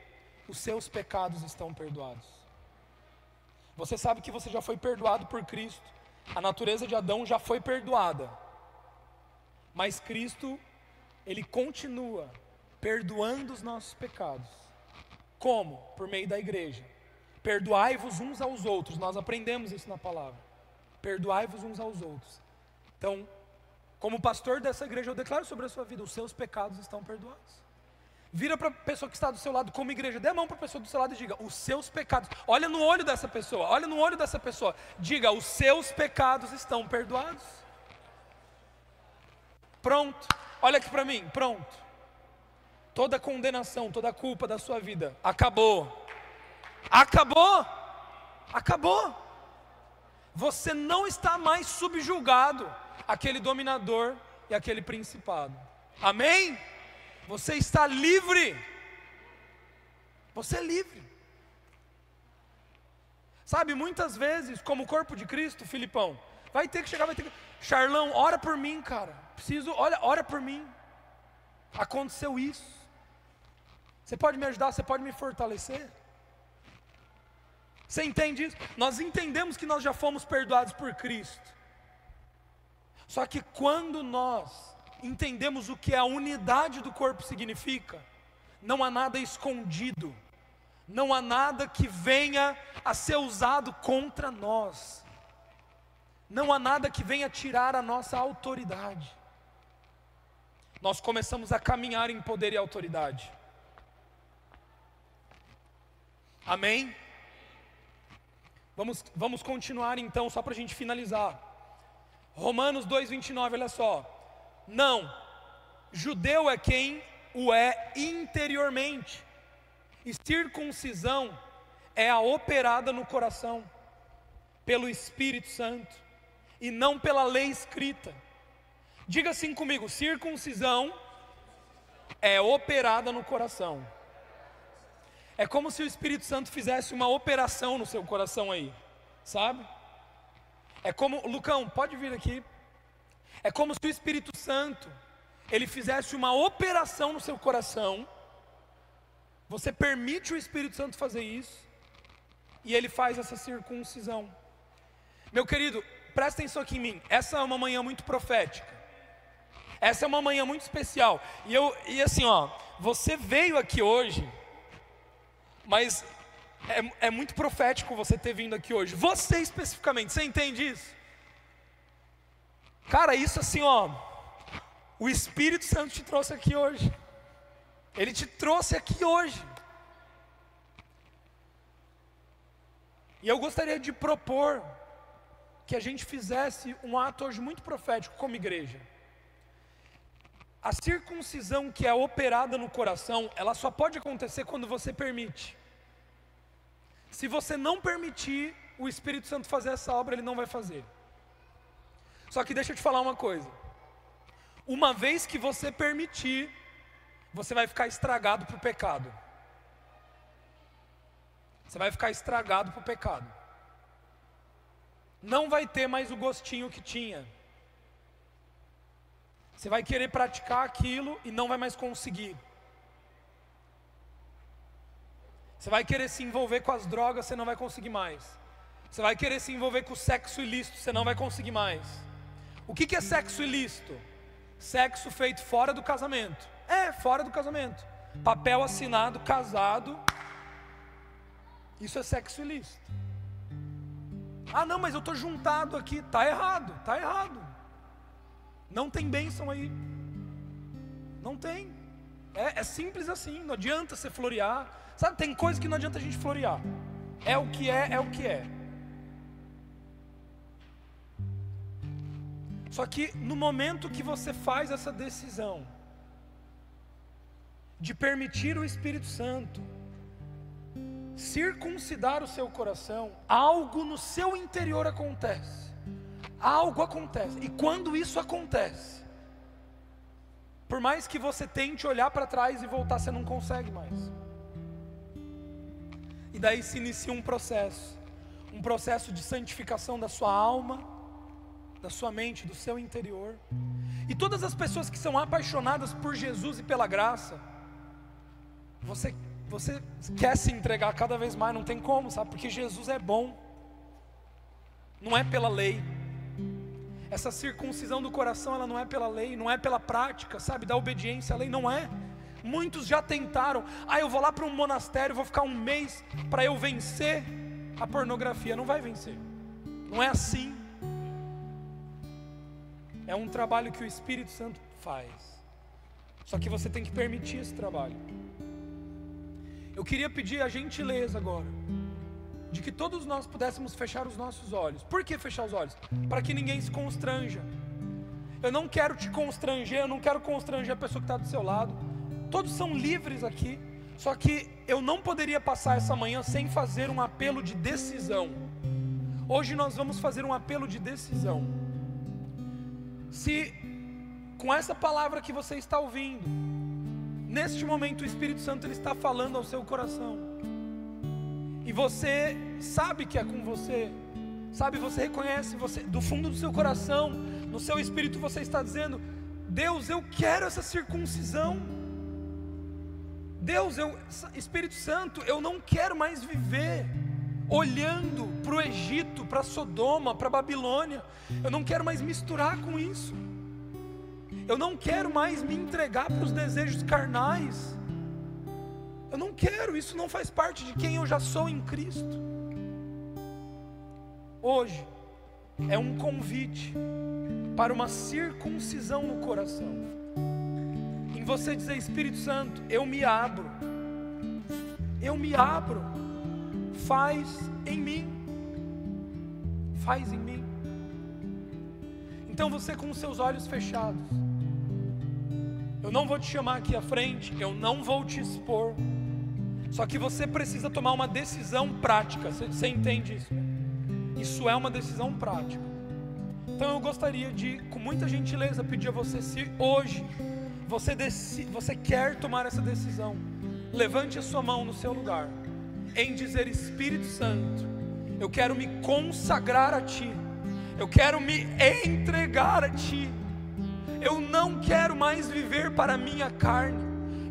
Speaker 1: os seus pecados estão perdoados. Você sabe que você já foi perdoado por Cristo, a natureza de Adão já foi perdoada, mas Cristo, Ele continua perdoando os nossos pecados. Como? Por meio da igreja. Perdoai-vos uns aos outros, nós aprendemos isso na palavra. Perdoai-vos uns aos outros. Então, como pastor dessa igreja, eu declaro sobre a sua vida: os seus pecados estão perdoados. Vira para a pessoa que está do seu lado como igreja, dê a mão para a pessoa do seu lado e diga: os seus pecados. Olha no olho dessa pessoa, olha no olho dessa pessoa. Diga: os seus pecados estão perdoados. Pronto. Olha aqui para mim, pronto. Toda condenação, toda culpa da sua vida acabou. Acabou. Acabou. Você não está mais subjugado àquele dominador e àquele principado. Amém? Você está livre. Você é livre. Sabe, muitas vezes, como corpo de Cristo, Filipão, vai ter que chegar, vai ter que. Charlão, ora por mim, cara. Preciso, olha, ora por mim. Aconteceu isso. Você pode me ajudar, você pode me fortalecer. Você entende isso? Nós entendemos que nós já fomos perdoados por Cristo. Só que quando nós entendemos o que a unidade do corpo significa, não há nada escondido, não há nada que venha a ser usado contra nós, não há nada que venha tirar a nossa autoridade. Nós começamos a caminhar em poder e autoridade. Amém? Vamos, vamos continuar então, só para a gente finalizar. Romanos 2,29, olha só. Não, judeu é quem o é interiormente, e circuncisão é a operada no coração, pelo Espírito Santo, e não pela lei escrita. Diga assim comigo: circuncisão é operada no coração. É como se o Espírito Santo fizesse uma operação no seu coração aí, sabe? É como, Lucão, pode vir aqui. É como se o Espírito Santo ele fizesse uma operação no seu coração. Você permite o Espírito Santo fazer isso e ele faz essa circuncisão. Meu querido, presta atenção aqui em mim. Essa é uma manhã muito profética. Essa é uma manhã muito especial. E eu e assim, ó, você veio aqui hoje, mas é, é muito profético você ter vindo aqui hoje. Você especificamente, você entende isso? Cara, isso assim, ó. O Espírito Santo te trouxe aqui hoje. Ele te trouxe aqui hoje. E eu gostaria de propor que a gente fizesse um ato hoje muito profético como igreja. A circuncisão que é operada no coração, ela só pode acontecer quando você permite. Se você não permitir o Espírito Santo fazer essa obra, ele não vai fazer. Só que deixa eu te falar uma coisa. Uma vez que você permitir, você vai ficar estragado para o pecado. Você vai ficar estragado para o pecado. Não vai ter mais o gostinho que tinha. Você vai querer praticar aquilo e não vai mais conseguir. Você vai querer se envolver com as drogas, você não vai conseguir mais. Você vai querer se envolver com o sexo ilícito, você não vai conseguir mais. O que, que é sexo ilícito? Sexo feito fora do casamento. É, fora do casamento. Papel assinado, casado. Isso é sexo ilícito. Ah, não, mas eu estou juntado aqui. Tá errado, tá errado. Não tem bênção aí. Não tem. É, é simples assim. Não adianta você florear. Sabe, tem coisa que não adianta a gente florear. É o que é, é o que é. Só que no momento que você faz essa decisão de permitir o Espírito Santo circuncidar o seu coração, algo no seu interior acontece. Algo acontece. E quando isso acontece, por mais que você tente olhar para trás e voltar, você não consegue mais. E daí se inicia um processo, um processo de santificação da sua alma, da sua mente, do seu interior. E todas as pessoas que são apaixonadas por Jesus e pela graça, você, você quer se entregar cada vez mais, não tem como, sabe? Porque Jesus é bom, não é pela lei. Essa circuncisão do coração, ela não é pela lei, não é pela prática, sabe? Da obediência à lei, não é. Muitos já tentaram, ah, eu vou lá para um monastério, vou ficar um mês para eu vencer a pornografia. Não vai vencer, não é assim. É um trabalho que o Espírito Santo faz. Só que você tem que permitir esse trabalho. Eu queria pedir a gentileza agora de que todos nós pudéssemos fechar os nossos olhos. Por que fechar os olhos? Para que ninguém se constranja. Eu não quero te constranger, eu não quero constranger a pessoa que está do seu lado. Todos são livres aqui. Só que eu não poderia passar essa manhã sem fazer um apelo de decisão. Hoje nós vamos fazer um apelo de decisão. Se com essa palavra que você está ouvindo, neste momento o Espírito Santo ele está falando ao seu coração, e você sabe que é com você, sabe, você reconhece, você do fundo do seu coração, no seu espírito você está dizendo: Deus, eu quero essa circuncisão. Deus, eu, Espírito Santo, eu não quero mais viver olhando para o Egito, para Sodoma, para Babilônia. Eu não quero mais misturar com isso. Eu não quero mais me entregar para os desejos carnais. Eu não quero, isso não faz parte de quem eu já sou em Cristo. Hoje é um convite para uma circuncisão no coração. Em você dizer, Espírito Santo, eu me abro. Eu me abro faz em mim. Faz em mim. Então você com os seus olhos fechados. Eu não vou te chamar aqui à frente, eu não vou te expor. Só que você precisa tomar uma decisão prática. Você, você entende isso? Isso é uma decisão prática. Então eu gostaria de, com muita gentileza, pedir a você se hoje você, você quer tomar essa decisão, levante a sua mão no seu lugar em dizer: Espírito Santo, eu quero me consagrar a Ti, eu quero me entregar a Ti, eu não quero mais viver para a minha carne,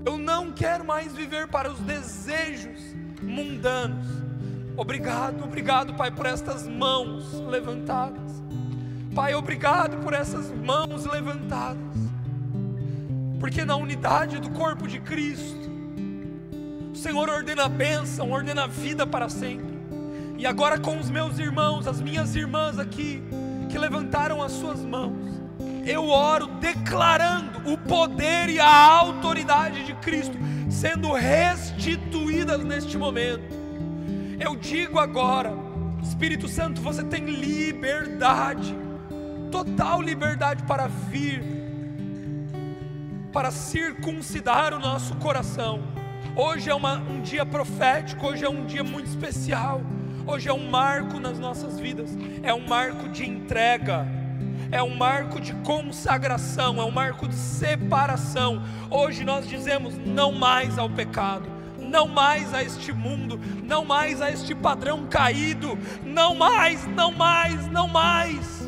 Speaker 1: eu não quero mais viver para os desejos mundanos. Obrigado, obrigado, Pai, por estas mãos levantadas. Pai, obrigado por essas mãos levantadas. Porque na unidade do corpo de Cristo, Senhor ordena a bênção, ordena a vida para sempre. E agora com os meus irmãos, as minhas irmãs aqui, que levantaram as suas mãos, eu oro declarando o poder e a autoridade de Cristo sendo restituídas neste momento. Eu digo agora, Espírito Santo, você tem liberdade, total liberdade para vir, para circuncidar o nosso coração Hoje é uma, um dia profético, hoje é um dia muito especial. Hoje é um marco nas nossas vidas, é um marco de entrega, é um marco de consagração, é um marco de separação. Hoje nós dizemos não mais ao pecado, não mais a este mundo, não mais a este padrão caído, não mais, não mais, não mais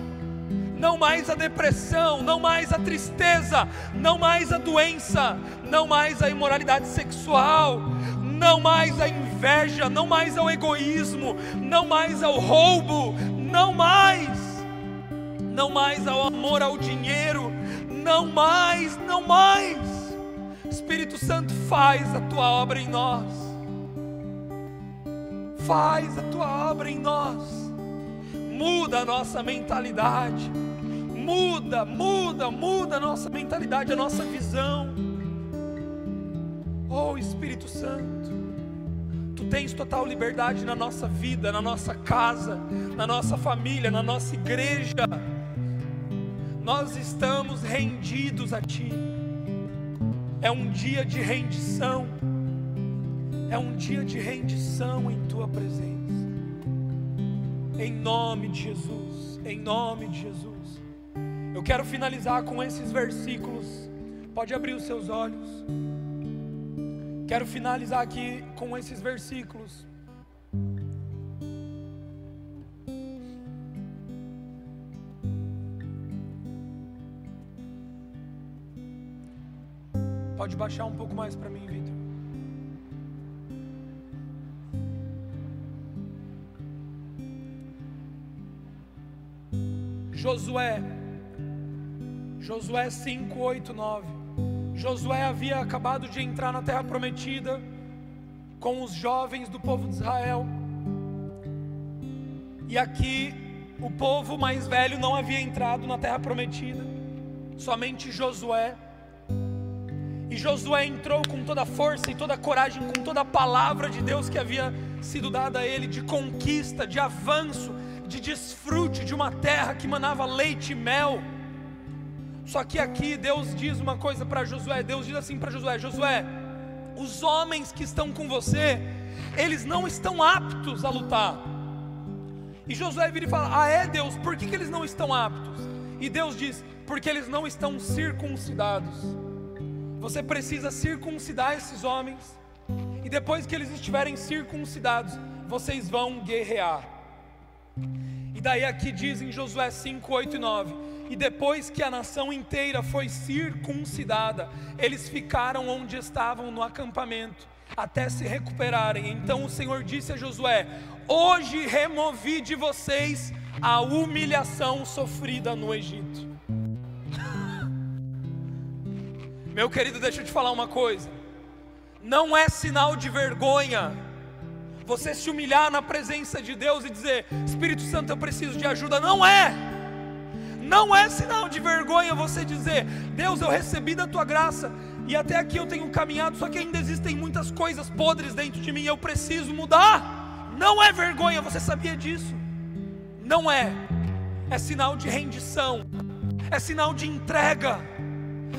Speaker 1: não mais a depressão, não mais a tristeza, não mais a doença, não mais a imoralidade sexual, não mais a inveja, não mais ao egoísmo, não mais ao roubo, não mais, não mais ao amor ao dinheiro, não mais, não mais. Espírito Santo, faz a tua obra em nós, faz a tua obra em nós, muda a nossa mentalidade Muda, muda, muda a nossa mentalidade, a nossa visão. Oh Espírito Santo, Tu tens total liberdade na nossa vida, na nossa casa, na nossa família, na nossa igreja. Nós estamos rendidos a Ti. É um dia de rendição. É um dia de rendição em Tua presença. Em nome de Jesus. Em nome de Jesus. Eu quero finalizar com esses versículos. Pode abrir os seus olhos. Quero finalizar aqui com esses versículos. Pode baixar um pouco mais para mim, Vitor. Josué Josué 5, 8, 9. Josué havia acabado de entrar na terra prometida com os jovens do povo de Israel. E aqui o povo mais velho não havia entrado na terra prometida, somente Josué. E Josué entrou com toda a força e toda a coragem, com toda a palavra de Deus que havia sido dada a ele, de conquista, de avanço, de desfrute de uma terra que manava leite e mel. Só que aqui Deus diz uma coisa para Josué: Deus diz assim para Josué: Josué, os homens que estão com você, eles não estão aptos a lutar. E Josué vira e fala: Ah, é Deus, por que, que eles não estão aptos? E Deus diz: Porque eles não estão circuncidados. Você precisa circuncidar esses homens, e depois que eles estiverem circuncidados, vocês vão guerrear. E daí aqui diz em Josué 5, 8 e 9: E depois que a nação inteira foi circuncidada, eles ficaram onde estavam no acampamento, até se recuperarem. Então o Senhor disse a Josué: Hoje removi de vocês a humilhação sofrida no Egito. Meu querido, deixa eu te falar uma coisa. Não é sinal de vergonha você se humilhar na presença de Deus e dizer: Espírito Santo, eu preciso de ajuda. Não é. Não é sinal de vergonha você dizer: Deus, eu recebi da tua graça e até aqui eu tenho caminhado, só que ainda existem muitas coisas podres dentro de mim, eu preciso mudar. Não é vergonha, você sabia disso? Não é. É sinal de rendição, é sinal de entrega.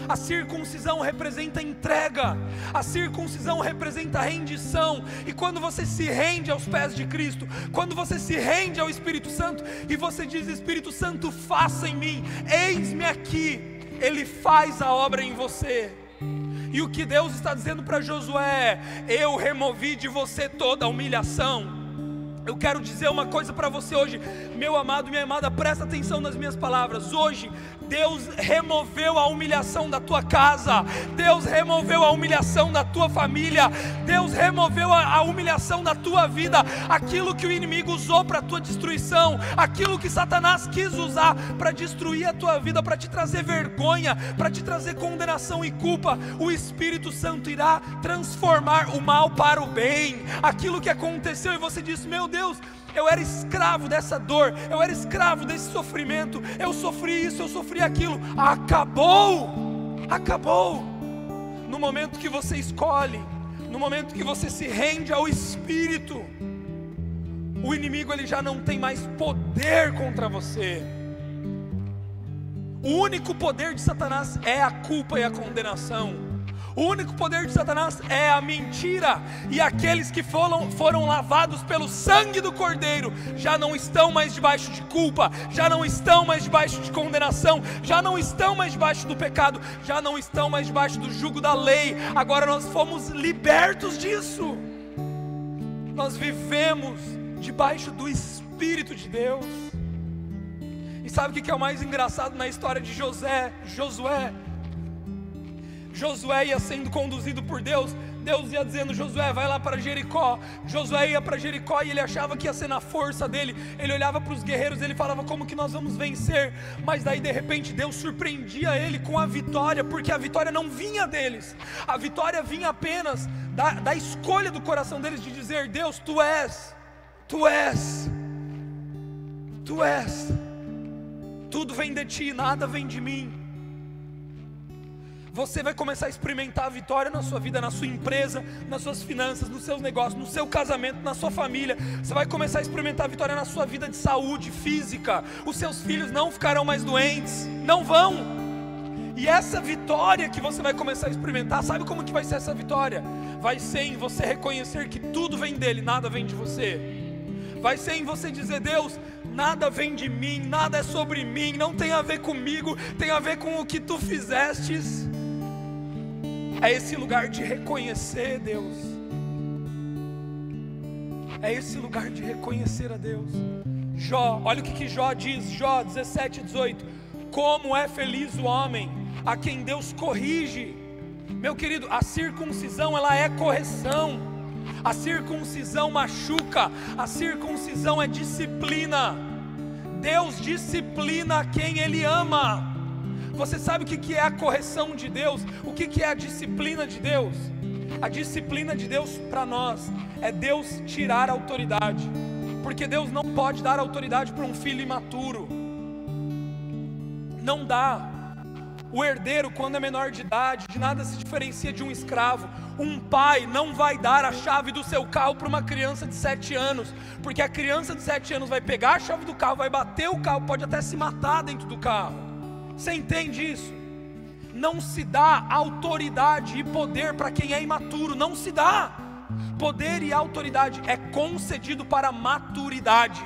Speaker 1: A circuncisão representa entrega, a circuncisão representa rendição. E quando você se rende aos pés de Cristo, quando você se rende ao Espírito Santo e você diz: Espírito Santo, faça em mim, eis-me aqui, Ele faz a obra em você. E o que Deus está dizendo para Josué é: Eu removi de você toda a humilhação. Eu quero dizer uma coisa para você hoje, meu amado, minha amada, presta atenção nas minhas palavras. Hoje, Deus removeu a humilhação da tua casa, Deus removeu a humilhação da tua família, Deus removeu a, a humilhação da tua vida, aquilo que o inimigo usou para a tua destruição, aquilo que Satanás quis usar para destruir a tua vida, para te trazer vergonha, para te trazer condenação e culpa. O Espírito Santo irá transformar o mal para o bem, aquilo que aconteceu e você disse, meu Deus, eu era escravo dessa dor, eu era escravo desse sofrimento, eu sofri isso, eu sofri aquilo. Acabou, acabou. No momento que você escolhe, no momento que você se rende ao Espírito, o inimigo ele já não tem mais poder contra você. O único poder de Satanás é a culpa e a condenação. O único poder de Satanás é a mentira, e aqueles que foram, foram lavados pelo sangue do Cordeiro já não estão mais debaixo de culpa, já não estão mais debaixo de condenação, já não estão mais debaixo do pecado, já não estão mais debaixo do jugo da lei. Agora nós fomos libertos disso, nós vivemos debaixo do Espírito de Deus. E sabe o que é o mais engraçado na história de José, Josué? Josué ia sendo conduzido por Deus, Deus ia dizendo: Josué, vai lá para Jericó. Josué ia para Jericó e ele achava que ia ser na força dele. Ele olhava para os guerreiros, ele falava: Como que nós vamos vencer? Mas daí de repente Deus surpreendia ele com a vitória, porque a vitória não vinha deles, a vitória vinha apenas da, da escolha do coração deles de dizer: Deus, tu és, tu és, tu és, tudo vem de ti, nada vem de mim você vai começar a experimentar a vitória na sua vida, na sua empresa, nas suas finanças, nos seus negócios, no seu casamento, na sua família. Você vai começar a experimentar a vitória na sua vida de saúde física. Os seus filhos não ficarão mais doentes, não vão. E essa vitória que você vai começar a experimentar, sabe como que vai ser essa vitória? Vai ser em você reconhecer que tudo vem dele, nada vem de você. Vai ser em você dizer, Deus, nada vem de mim, nada é sobre mim, não tem a ver comigo, tem a ver com o que tu fizestes é esse lugar de reconhecer Deus, é esse lugar de reconhecer a Deus. Jó, olha o que, que Jó diz, Jó 17, 18: Como é feliz o homem a quem Deus corrige. Meu querido, a circuncisão ela é correção, a circuncisão machuca, a circuncisão é disciplina. Deus disciplina quem Ele ama. Você sabe o que é a correção de Deus? O que é a disciplina de Deus? A disciplina de Deus para nós é Deus tirar a autoridade, porque Deus não pode dar autoridade para um filho imaturo, não dá. O herdeiro, quando é menor de idade, de nada se diferencia de um escravo. Um pai não vai dar a chave do seu carro para uma criança de 7 anos, porque a criança de 7 anos vai pegar a chave do carro, vai bater o carro, pode até se matar dentro do carro. Você entende isso? Não se dá autoridade e poder para quem é imaturo, não se dá. Poder e autoridade é concedido para maturidade.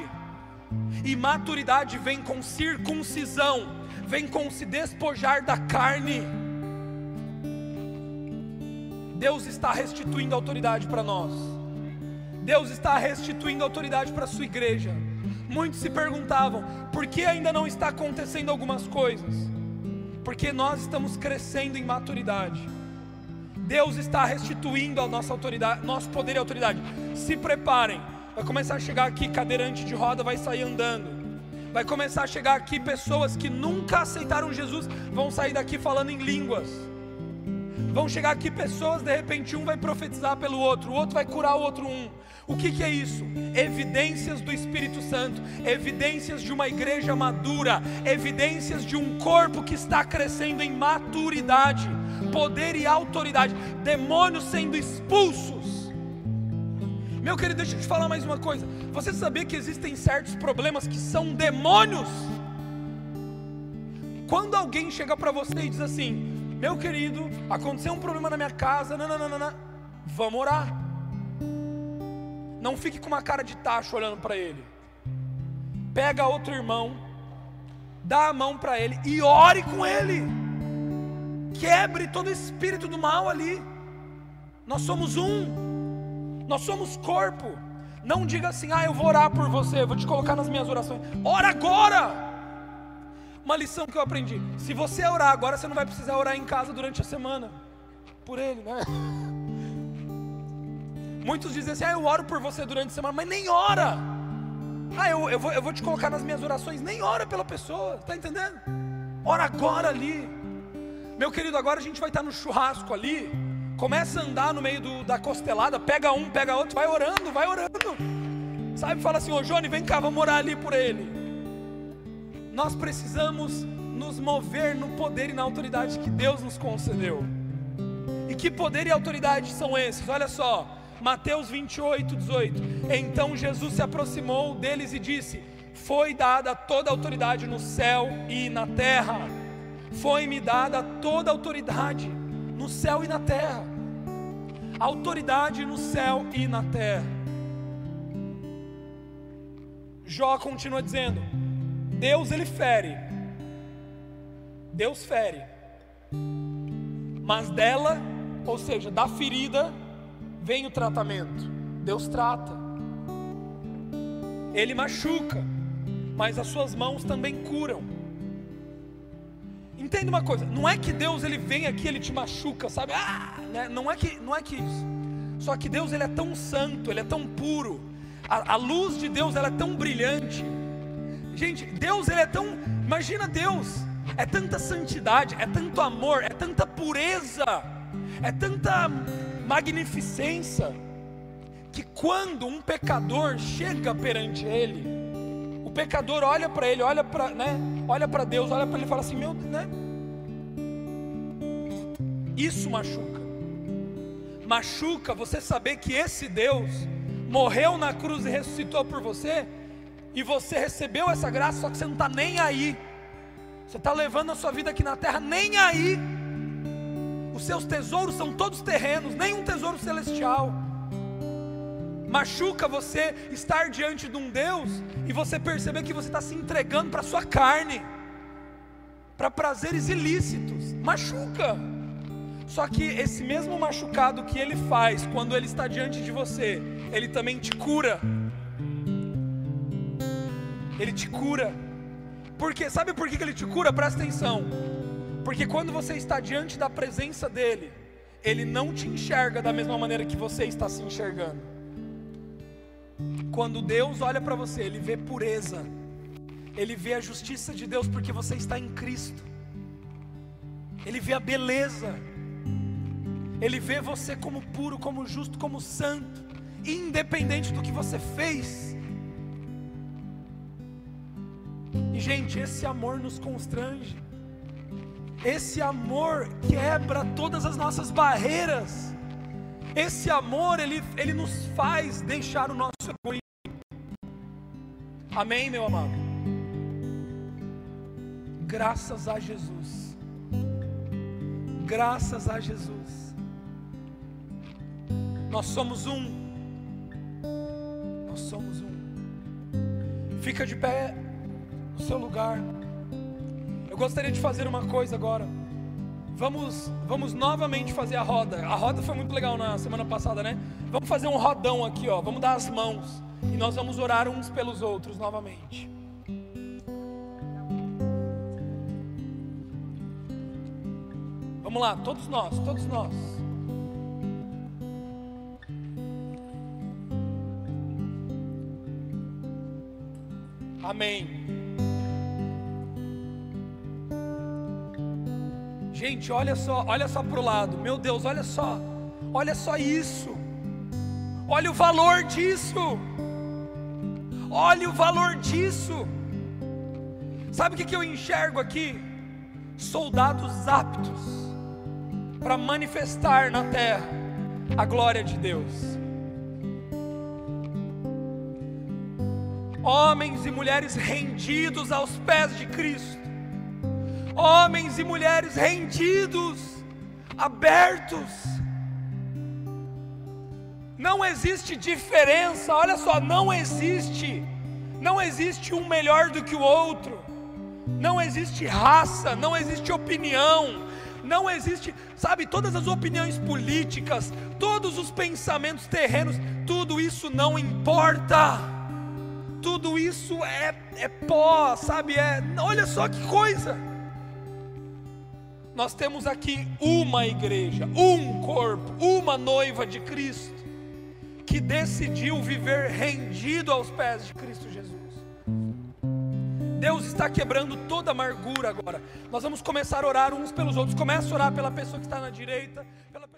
Speaker 1: E maturidade vem com circuncisão, vem com se despojar da carne. Deus está restituindo autoridade para nós. Deus está restituindo autoridade para a sua igreja. Muitos se perguntavam: por que ainda não está acontecendo algumas coisas? Porque nós estamos crescendo em maturidade. Deus está restituindo a nossa autoridade, nosso poder e autoridade. Se preparem, vai começar a chegar aqui cadeirante de roda, vai sair andando. Vai começar a chegar aqui pessoas que nunca aceitaram Jesus, vão sair daqui falando em línguas. Vão chegar aqui pessoas, de repente um vai profetizar pelo outro, o outro vai curar o outro um. O que, que é isso? Evidências do Espírito Santo, evidências de uma igreja madura, evidências de um corpo que está crescendo em maturidade, poder e autoridade, demônios sendo expulsos meu querido, deixa eu te falar mais uma coisa. Você sabia que existem certos problemas que são demônios? Quando alguém chega para você e diz assim: Meu querido, aconteceu um problema na minha casa, nananana, vamos orar. Não fique com uma cara de tacho olhando para ele. Pega outro irmão, dá a mão para ele e ore com ele. Quebre todo espírito do mal ali. Nós somos um. Nós somos corpo. Não diga assim, ah, eu vou orar por você, vou te colocar nas minhas orações. Ora agora! Uma lição que eu aprendi: se você orar agora, você não vai precisar orar em casa durante a semana. Por ele, né? Muitos dizem assim, ah, eu oro por você durante a semana, mas nem ora. Ah, eu, eu, vou, eu vou te colocar nas minhas orações, nem ora pela pessoa, está entendendo? Ora agora ali. Meu querido, agora a gente vai estar no churrasco ali. Começa a andar no meio do, da costelada, pega um, pega outro, vai orando, vai orando. Sabe, fala assim, ô Johnny, vem cá, vamos orar ali por ele. Nós precisamos nos mover no poder e na autoridade que Deus nos concedeu. E que poder e autoridade são esses? Olha só, Mateus 28, 18. Então Jesus se aproximou deles e disse: Foi dada toda a autoridade no céu e na terra. Foi-me dada toda a autoridade no céu e na terra. Autoridade no céu e na terra. Jó continua dizendo: Deus ele fere. Deus fere. Mas dela, ou seja, da ferida, vem o tratamento. Deus trata. Ele machuca, mas as suas mãos também curam. Entenda uma coisa, não é que Deus ele vem aqui, ele te machuca, sabe? Ah, né? não é que não é que isso. Só que Deus ele é tão santo, ele é tão puro. A, a luz de Deus ela é tão brilhante. Gente, Deus ele é tão, imagina Deus, é tanta santidade, é tanto amor, é tanta pureza, é tanta magnificência que quando um pecador chega perante ele, o pecador olha para ele, olha para, né? Olha para Deus, olha para ele e fala assim: "Meu, né? Isso machuca. Machuca você saber que esse Deus morreu na cruz e ressuscitou por você, e você recebeu essa graça, só que você não está nem aí. Você está levando a sua vida aqui na terra nem aí. Os seus tesouros são todos terrenos, nenhum tesouro celestial. Machuca você estar diante de um Deus e você perceber que você está se entregando para a sua carne, para prazeres ilícitos. Machuca. Só que esse mesmo machucado que ele faz quando ele está diante de você, ele também te cura. Ele te cura. Porque sabe por que ele te cura? Presta atenção. Porque quando você está diante da presença dele, ele não te enxerga da mesma maneira que você está se enxergando. Quando Deus olha para você, Ele vê pureza, Ele vê a justiça de Deus porque você está em Cristo, Ele vê a beleza, Ele vê você como puro, como justo, como santo, independente do que você fez. E gente, esse amor nos constrange. Esse amor quebra todas as nossas barreiras. Esse amor, ele, ele nos faz deixar o nosso orgulho. Amém, meu amado? Graças a Jesus. Graças a Jesus. Nós somos um. Nós somos um. Fica de pé no seu lugar. Gostaria de fazer uma coisa agora. Vamos, vamos novamente fazer a roda. A roda foi muito legal na semana passada, né? Vamos fazer um rodão aqui, ó. Vamos dar as mãos e nós vamos orar uns pelos outros novamente. Vamos lá, todos nós, todos nós. Amém. Gente, olha só, olha só para o lado. Meu Deus, olha só. Olha só isso. Olha o valor disso. Olha o valor disso. Sabe o que, eu enxergo aqui? Soldados aptos para manifestar na terra a glória de Deus. homens e mulheres rendidos aos pés de Cristo, homens e mulheres rendidos, abertos. Não existe diferença, olha só, não existe, não existe um melhor do que o outro, não existe raça, não existe opinião, não existe, sabe, todas as opiniões políticas, todos os pensamentos terrenos, tudo isso não importa tudo isso é, é pó, sabe? É, olha só que coisa. Nós temos aqui uma igreja, um corpo, uma noiva de Cristo, que decidiu viver rendido aos pés de Cristo Jesus. Deus está quebrando toda amargura agora. Nós vamos começar a orar uns pelos outros. Começa a orar pela pessoa que está na direita, pela pessoa